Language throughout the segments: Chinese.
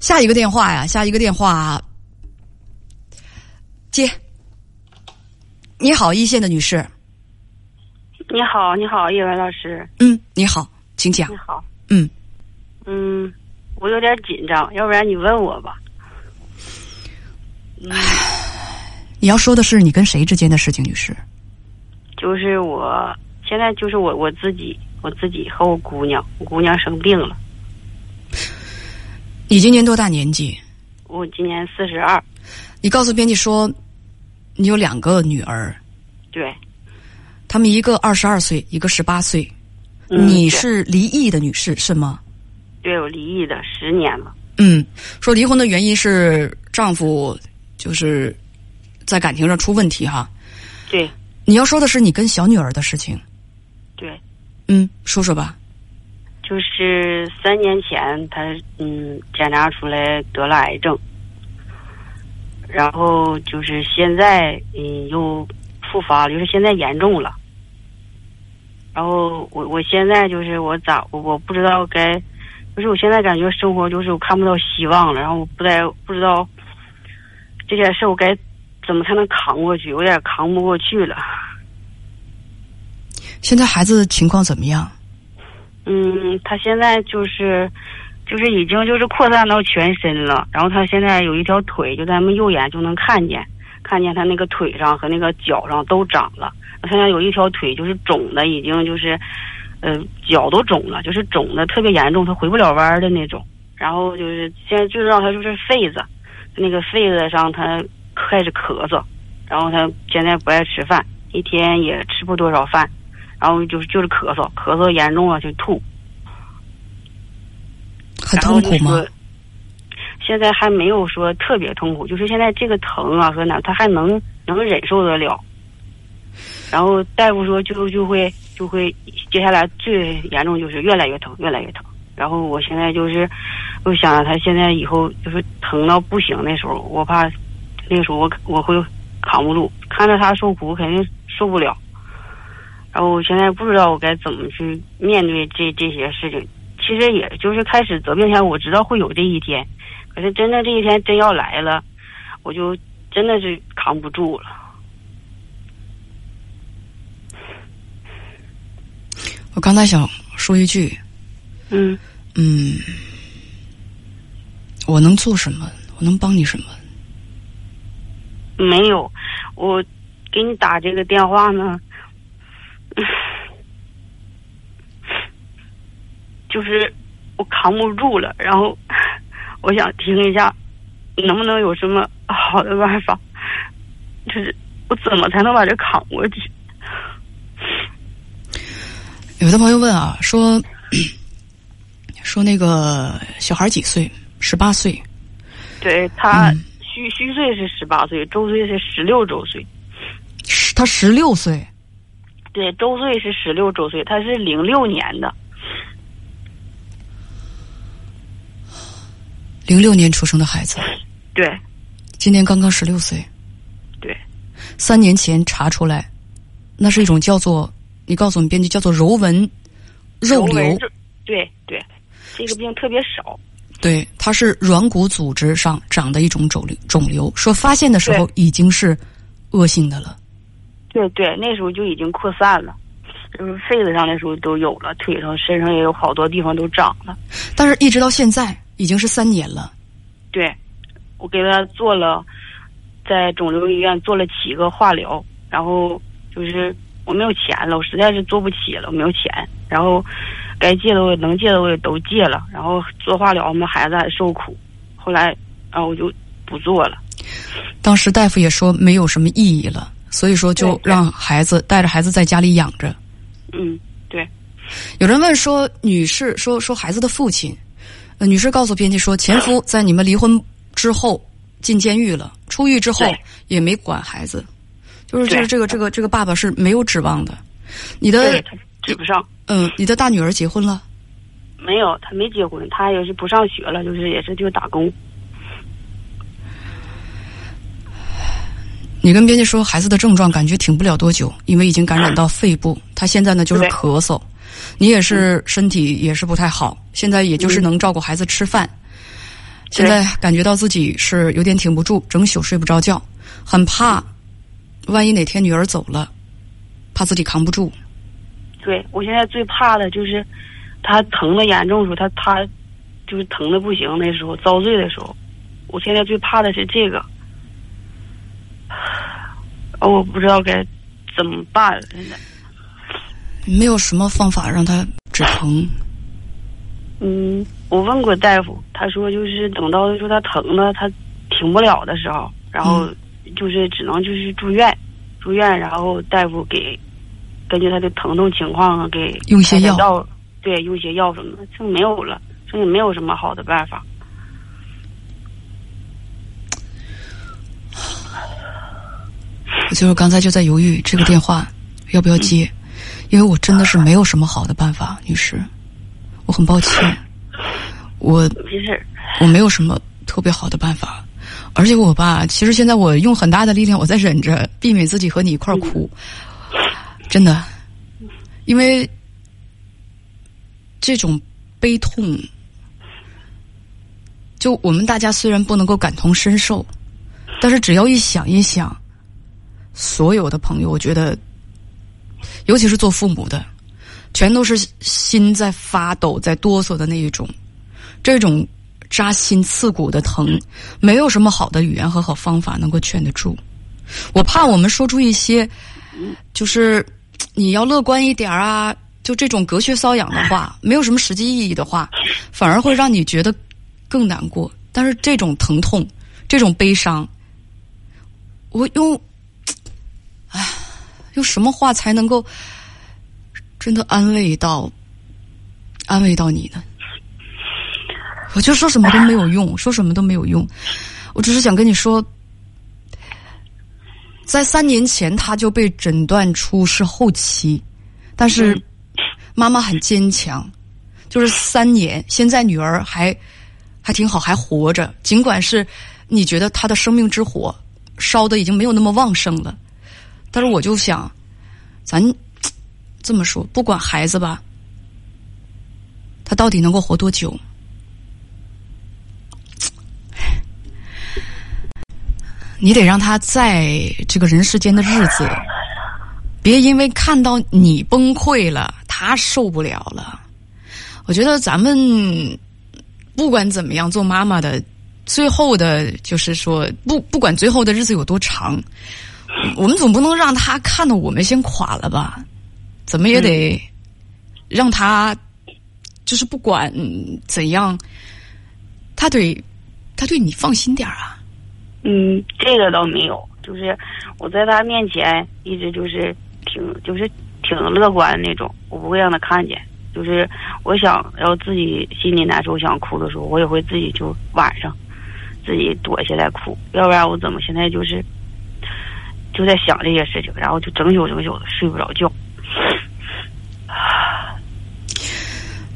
下一个电话呀，下一个电话接。你好，一线的女士。你好，你好，叶文老师。嗯，你好，请讲你。好。嗯，嗯，我有点紧张，要不然你问我吧。嗯，你要说的是你跟谁之间的事情，女士？就是我现在就是我我自己，我自己和我姑娘，我姑娘生病了。你今年多大年纪？我今年四十二。你告诉编辑说，你有两个女儿，对。她们一个二十二岁，一个十八岁。嗯你是离异的女士是吗？对我离异的十年了。嗯，说离婚的原因是丈夫就是在感情上出问题哈。对你要说的是你跟小女儿的事情，对，嗯，说说吧。就是三年前他嗯检查出来得了癌症，然后就是现在嗯又复发了，就是现在严重了。然后我我现在就是我咋我我不知道该，就是我现在感觉生活就是我看不到希望了，然后我不再不知道这件事我该怎么才能扛过去，有点扛不过去了。现在孩子情况怎么样？嗯，他现在就是就是已经就是扩散到全身了，然后他现在有一条腿，就咱们右眼就能看见，看见他那个腿上和那个脚上都长了。他现在有一条腿就是肿的，已经就是呃脚都肿了，就是肿的特别严重，他回不了弯的那种。然后就是现在就让他就是痱子，那个痱子上他开始咳嗽，然后他现在不爱吃饭，一天也吃不多少饭。然后就是就是咳嗽，咳嗽严重了就吐，很痛苦吗？现在还没有说特别痛苦，就是现在这个疼啊和哪他还能能忍受得了。然后大夫说就就会就会接下来最严重就是越来越疼，越来越疼。然后我现在就是，我想着他现在以后就是疼到不行的时候，我怕那个时候我我会扛不住，看着他受苦肯定受不了。然后我现在不知道我该怎么去面对这这些事情。其实也就是开始得病前，我知道会有这一天，可是真的这一天真要来了，我就真的是扛不住了。我刚才想说一句，嗯，嗯，我能做什么？我能帮你什么？没有，我给你打这个电话呢，就是我扛不住了，然后 我想听一下，能不能有什么好的办法？就是我怎么才能把这扛过去？有的朋友问啊，说 说那个小孩几岁？十八岁。对他嗯虚虚岁是十八岁，周岁是十六周岁。十他十六岁，对，周岁是十六周岁，他是零六年的。零六年出生的孩子，对今年刚刚十六岁。对，三年前查出来，那是一种叫做你告诉我们编辑叫做柔纹肉瘤对对，这个病特别少。对，它是软骨组织上长的一种肿瘤。肿瘤说发现的时候已经是恶性的了。对对，那时候就已经扩散了，就是肺子上那时候都有了，腿上、身上也有好多地方都长了。但是一直到现在已经是三年了。对，我给他做了，在肿瘤医院做了七个化疗，然后就是我没有钱了，我实在是做不起了，我没有钱，然后该借的我能借的我也都借了，然后做化疗，我们孩子还受苦，后来然后我就不做了。当时大夫也说没有什么意义了，所以说就让孩子带着孩子在家里养着。嗯，对，有人问说，女士说说孩子的父亲，呃，女士告诉编辑说，前夫 在你们离婚之后进监狱了，出狱之后也没管孩子，就是就是这个这个这个爸爸是没有指望的。你的他指不上。嗯，你的大女儿结婚了，没有，她没结婚，她也是不上学了，就是也是就打工。你跟编辑说孩子的症状感觉挺不了多久，因为已经感染到肺部，他现在呢就是咳嗽，你也是身体也是不太好，现在也就是能照顾孩子吃饭。现在感觉到自己是有点挺不住，整宿睡不着觉，很怕，万一哪天女儿走了，怕自己扛不住。对我现在最怕的就是他疼的严重的时候，他他就是疼的不行那时候遭罪的时候，我现在最怕的是这个，我不知道该怎么办了。现在没有什么方法让他止疼。嗯，我问过大夫，他说就是等到说他疼的他停不了的时候，然后就是只能就是住院，住院，然后大夫给根据他的疼痛情况给用些药，对，用些药什么的，就没有了，这也没有什么好的办法。我就是刚才就在犹豫这个电话要不要接，因为我真的是没有什么好的办法，女士。我很抱歉，我我没有什么特别好的办法，而且我吧，其实现在我用很大的力量，我在忍着，避免自己和你一块儿哭，真的，因为这种悲痛，就我们大家虽然不能够感同身受，但是只要一想一想，所有的朋友，我觉得，尤其是做父母的。全都是心在发抖、在哆嗦的那一种，这种扎心刺骨的疼，没有什么好的语言和好方法能够劝得住。我怕我们说出一些，就是你要乐观一点啊，就这种隔靴搔痒的话，没有什么实际意义的话，反而会让你觉得更难过。但是这种疼痛、这种悲伤，我用，用什么话才能够？真的安慰到，安慰到你呢？我就说什么都没有用，说什么都没有用。我只是想跟你说，在三年前他就被诊断出是后期，但是妈妈很坚强，就是三年，现在女儿还还挺好，还活着。尽管是你觉得她的生命之火烧的已经没有那么旺盛了，但是我就想，咱。这么说，不管孩子吧，他到底能够活多久？你得让他在这个人世间的日子，别因为看到你崩溃了，他受不了了。我觉得咱们不管怎么样，做妈妈的，最后的就是说，不不管最后的日子有多长，我们总不能让他看到我们先垮了吧？怎么也得让他，就是不管怎样，他对他对你放心点啊。嗯，这个倒没有，就是我在他面前一直就是挺就是挺乐观那种，我不会让他看见。就是我想要自己心里难受想哭的时候，我也会自己就晚上自己躲起来哭，要不然我怎么现在就是就在想这些事情，然后就整宿整宿的睡不着觉。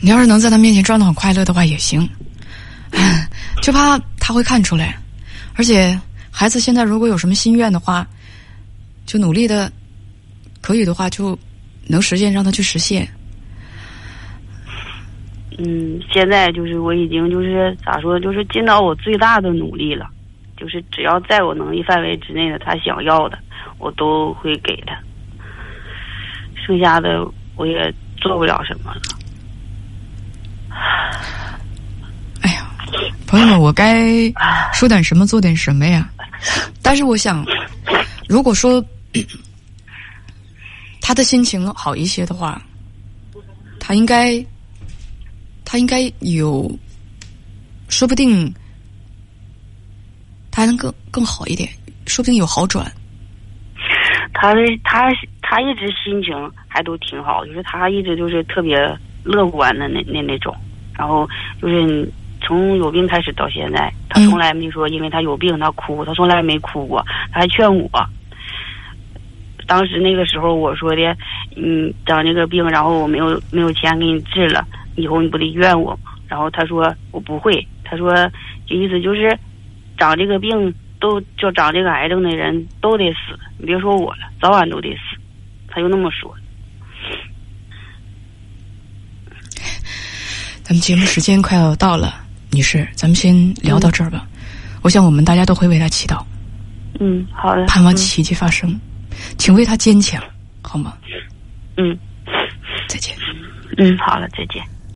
你要是能在他面前装的很快乐的话也行，就怕他会看出来。而且孩子现在如果有什么心愿的话，就努力的，可以的话就能实现，让他去实现。嗯，现在就是我已经就是咋说，就是尽到我最大的努力了。就是只要在我能力范围之内的，他想要的，我都会给他。剩下的我也做不了什么了。哎呀，朋友们，我该说点什么，做点什么呀？但是我想，如果说 他的心情好一些的话，他应该，他应该有，说不定还能更更好一点，说不定有好转。他的他他一直心情还都挺好，就是他一直就是特别乐观的那那那种。然后就是从有病开始到现在，他从来没说因为他有病他哭，他从来没哭过。他还劝我，当时那个时候我说的，嗯，长这个病，然后我没有没有钱给你治了，以后你不得怨我吗？然后他说我不会，他说这意思就是长这个病都就长这个癌症的人都得死，你别说我了，早晚都得死。他就那么说。咱们节目时间快要到了，女士，咱们先聊到这儿吧。我想我们大家都会为他祈祷，嗯，好的。盼望奇迹发生，请为他坚强，好吗？嗯，再见。嗯，好了，再见。